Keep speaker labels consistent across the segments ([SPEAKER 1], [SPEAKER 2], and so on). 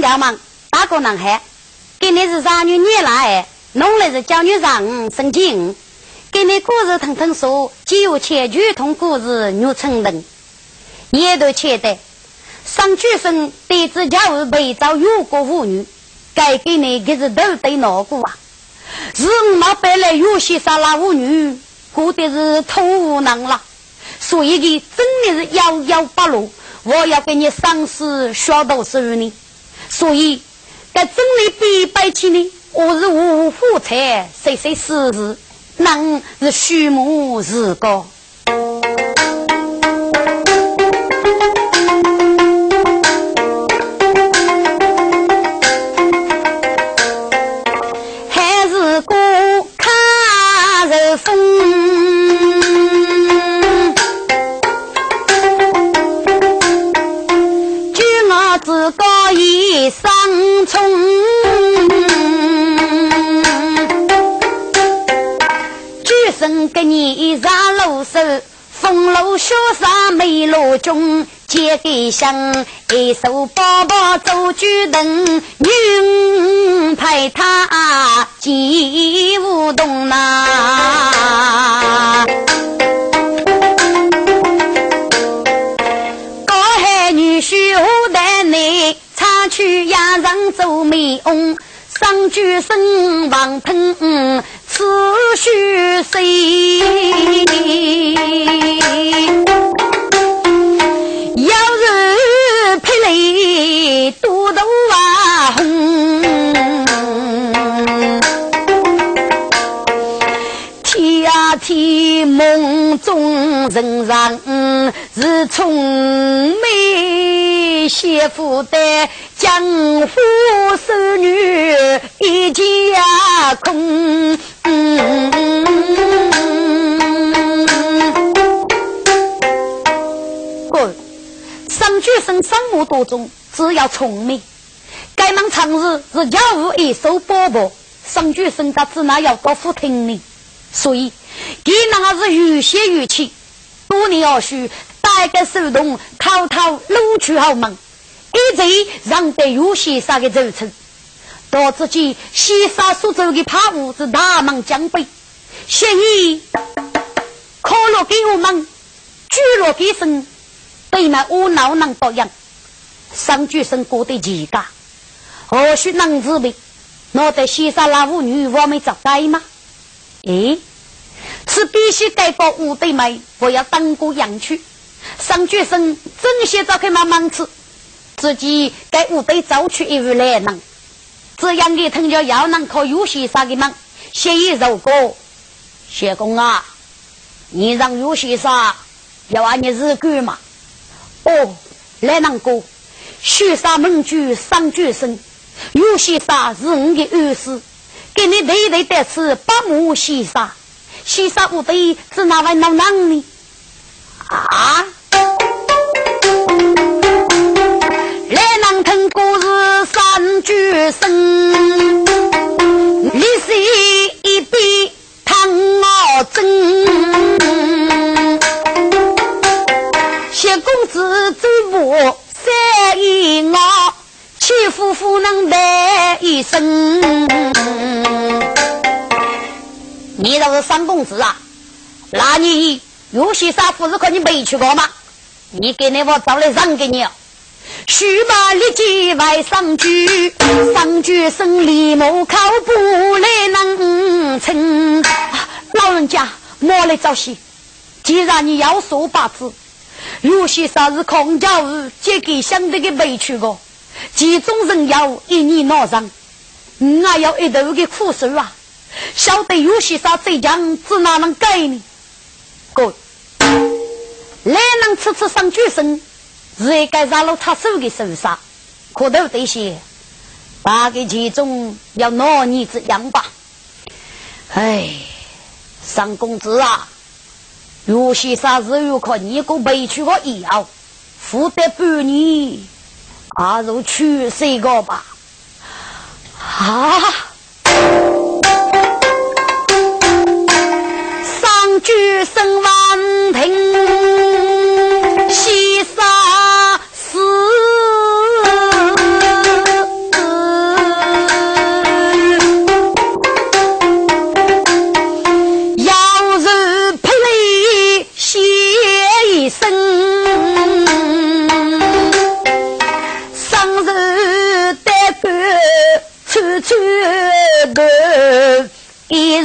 [SPEAKER 1] 个男孩，给你是啥女女来？弄来是叫你让生金。给你故事腾腾说，既有千句同故事女成人，也都切得。上举生得知家务被遭有过妇女，该给你可是都得闹过啊！是我本来有些杀那妇女，过的是土无能了，所以的真的是遥遥不落。我要给你赏识小道士呢，所以该真理必摆起呢。我是五虎才，谁谁死是，能是虚母是个。中结给香，一手包包走举灯，女派他进舞动呐。高海女婿我带你唱曲呀，上走美翁，上句声王喷，此须谁？泪肚都啊红，天呀天，梦中人人是从明媳妇的江湖少女一家空。举生生活当中，只要聪明，该忙长日是家务一手包包，上举生他只那要多付听呢。所以，给那是有些语气，多年要许打个手动，偷偷搂去好忙，一直让得有些啥个走成，到自己西沙苏州的怕物是大忙将背，现已可乐给我们，举落给生。对那我老能保养，上举生过得奇家，何须能自备？我在西沙那妇女我没找该吗？诶，是必须改个五对妹，我要当过养去。上举生真些找开慢慢吃，自己该五对找去一日来能，这样的藤条要能靠有些啥的忙，先一如果，谢公啊，你让有些啥要按你日干嘛？哦，来南哥，雪山门主上绝生，有些啥是我的儿子，给你对对得吃八亩西沙，西沙不对是哪位老娘呢？啊！上绝生，你是一笔唐我真。谢公子走步三一我，七夫妇能带一生。你这是三公子啊？那你有些啥故事可你没去过吗？你给那我找来让给你。须马立即外上句，上句生李某靠不来能成。老人家莫来着急，既然你要说八字。有些啥是空家务，借给相对的委屈个，其中人要一年闹上，我还要一头的苦手啊！晓得有些啥最强，只哪能改呢？哥，来能吃吃上举生，是一个让了他手的手杀，可都得些，大概其中要拿你这样吧。哎，三公子啊！有些啥子有可你个委屈我以后，负得半年，阿如去谁个吧？啊！上句声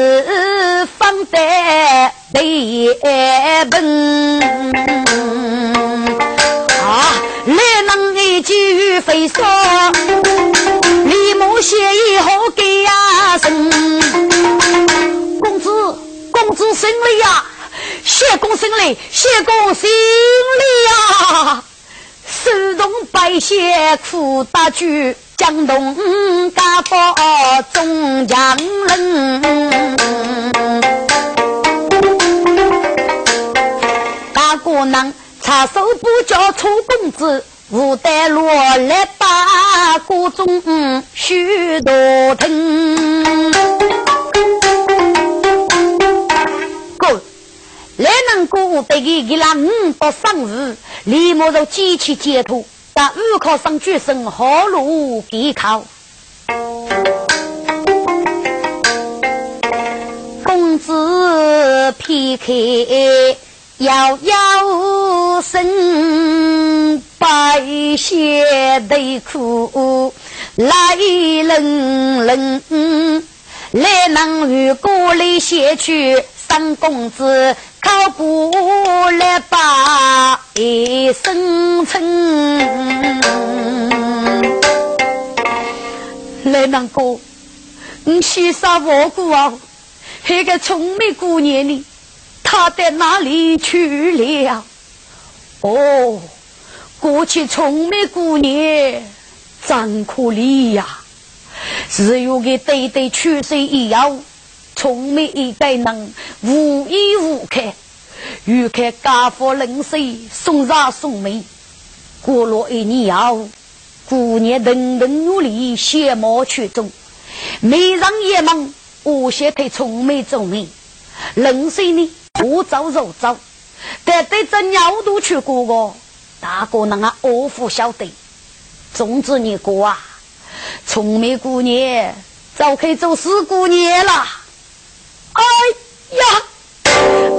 [SPEAKER 1] 一日方得得本。啊，来能一句飞说，李某写以后给呀生。公子，公子胜利呀！谢公胜利，谢公胜利呀！手动白血苦大举，江东家宝中强人。大姑娘插手不叫楚公子，无得落来把锅中许多听。来能过得给给了五百生日，李某就机器解脱，但五考生举生好路给考。公子撇开遥遥声，白血的苦来冷冷，来能与过来写去。三公子靠不来把一生存，来难过，你先杀我姑啊！那个聪明姑娘呢？他在哪里去了？哦，过去聪明姑娘真可怜呀！只有个对对去世以后。聪明一代人无依无靠，又看家父冷水送茶送米。过了一年后，姑娘等等努力，相貌出众，美人也忙，我先推聪明做媒。冷水呢，我早肉早，但对这鸟都去过个，大哥那个恶妇晓得。总之你过啊，聪明姑娘早可以做四姑娘了。哎呀，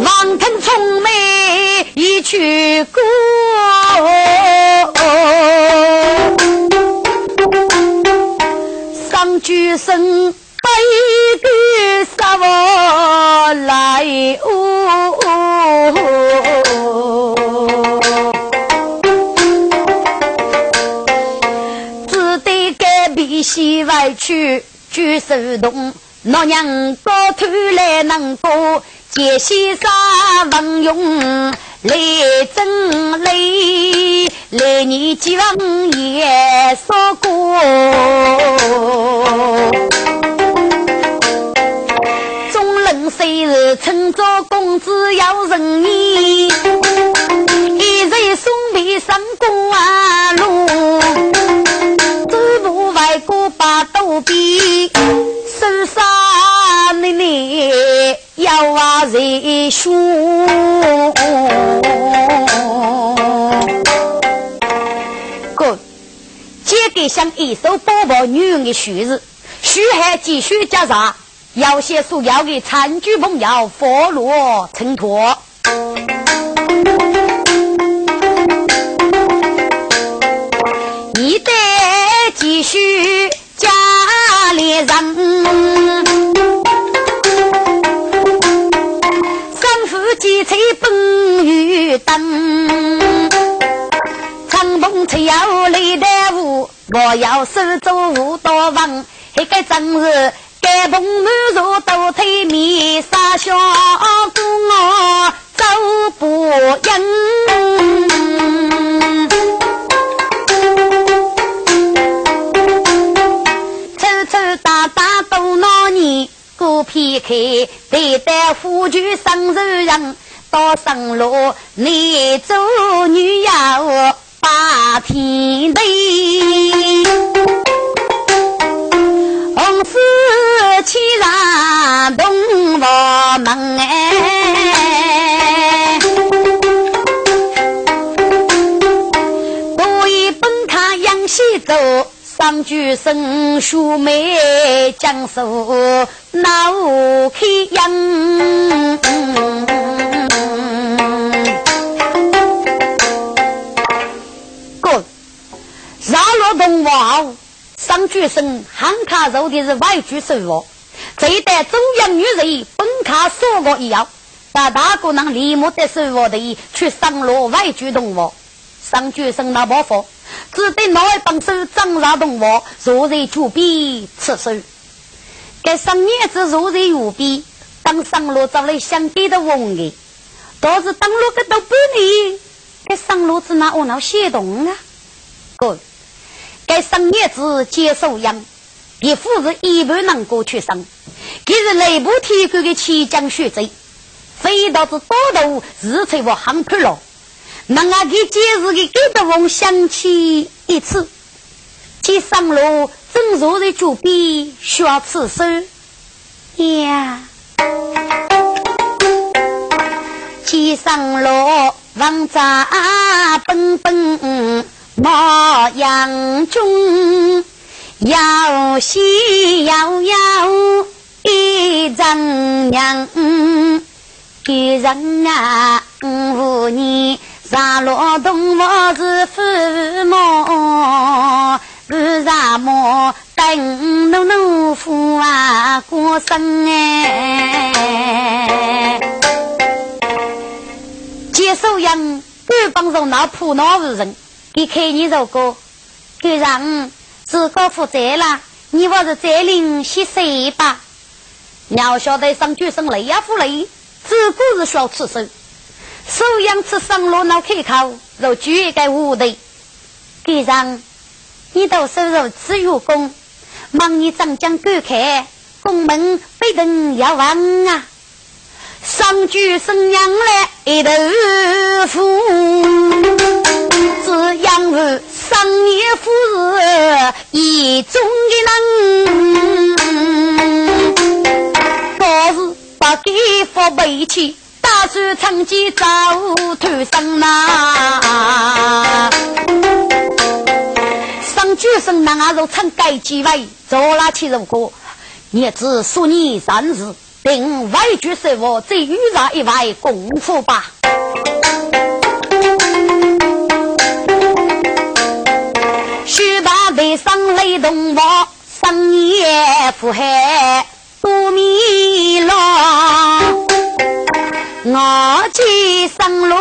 [SPEAKER 1] 王腾从没一去过，上句声悲歌杀我来哦，只得改变西外去举手动。老娘高头来能过，接先生文用来争来，来年结婚也说过。要人意，一人送别上官路，走步外过把肚皮。手上你你要啊人书，哥，接给向一手包包女人的须子，须还继续加上，要写所要的餐具朋友佛罗承托，你得继续。里人，生父几岁本与灯，长风吹要雷的雾，我要守住五道房，一个正是，盖棚满座都推面，傻小姑我走不赢。过片刻，待待夫君生仇人，到生路你做女要把上句生书眉将手闹开样，哥，上了东王，上举生汉卡肉的是外居收获，这一代中央女人本卡说过一样，但大姑娘立马的收获的去上路外居动物，上举生那包袱，只得拿一帮手张杀动物，若人就比吃手。该上年子若人无比，当上路找来相对的王的，倒是当路个都不离，该上路子那我闹些动啊，哥。该上叶子接受养，一夫是一半能过去生，给是内部提供的起江学贼，非到是多头日才我喊破了，那俺给解释的给的翁想起一次，接上路正坐在脚边需要吃手呀，接上路王扎蹦蹦。莫阳中要喜要要一张娘，给人啊五年上罗东我是父母，为啥么等奴奴夫啊过生哎？接受养，官方上那普闹无人。你看你这个，就让自个负责了。你还是再领些水吧。要晓得上举生累呀，不累？自个是需要吃手，手养吃上路脑开口，就举个无的。给让你到收入吃月工，忙你长江赶开，宫门被人要忘啊。上举生养来一头富。是养儿商业富是一中的人，可是把给父背起，算长期走头上呐。上举生那如唱改几位，做那起如果，你只说你三日，并外举生我再遇上一位功夫吧。须把背上雷动我，深夜苦海多迷路。我骑上路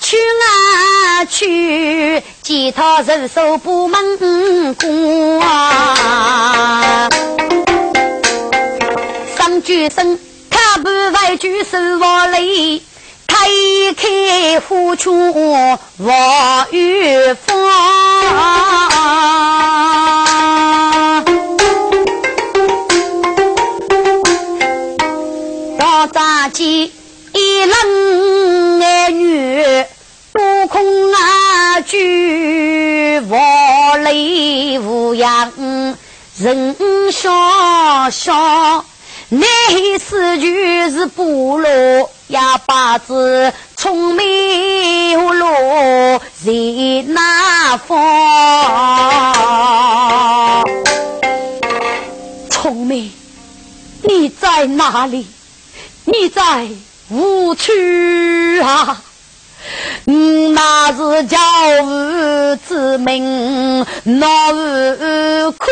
[SPEAKER 1] 去啊去，吉他人手不门过。上举声，他不外举手我雷。开开虎丘望远方，无恙，人笑笑。内四句是不落，哑巴子聪明落在哪方？聪明，你在哪里？你在无处啊？那是教父之命，那无苦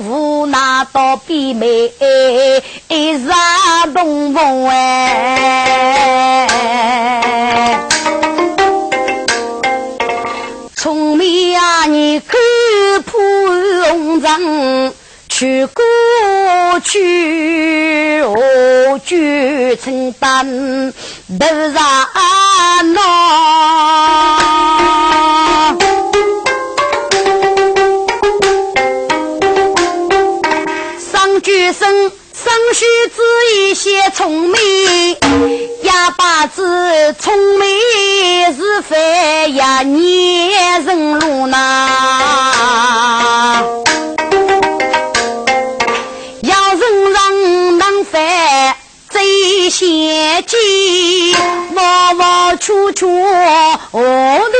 [SPEAKER 1] 无那道比美，一日东风哎，聪明啊，你看破红尘。去过去，何惧承担头上恼？上句生，生须知一些聪明，哑巴子聪明是非呀，你人路呐。险境，弯弯曲曲，我的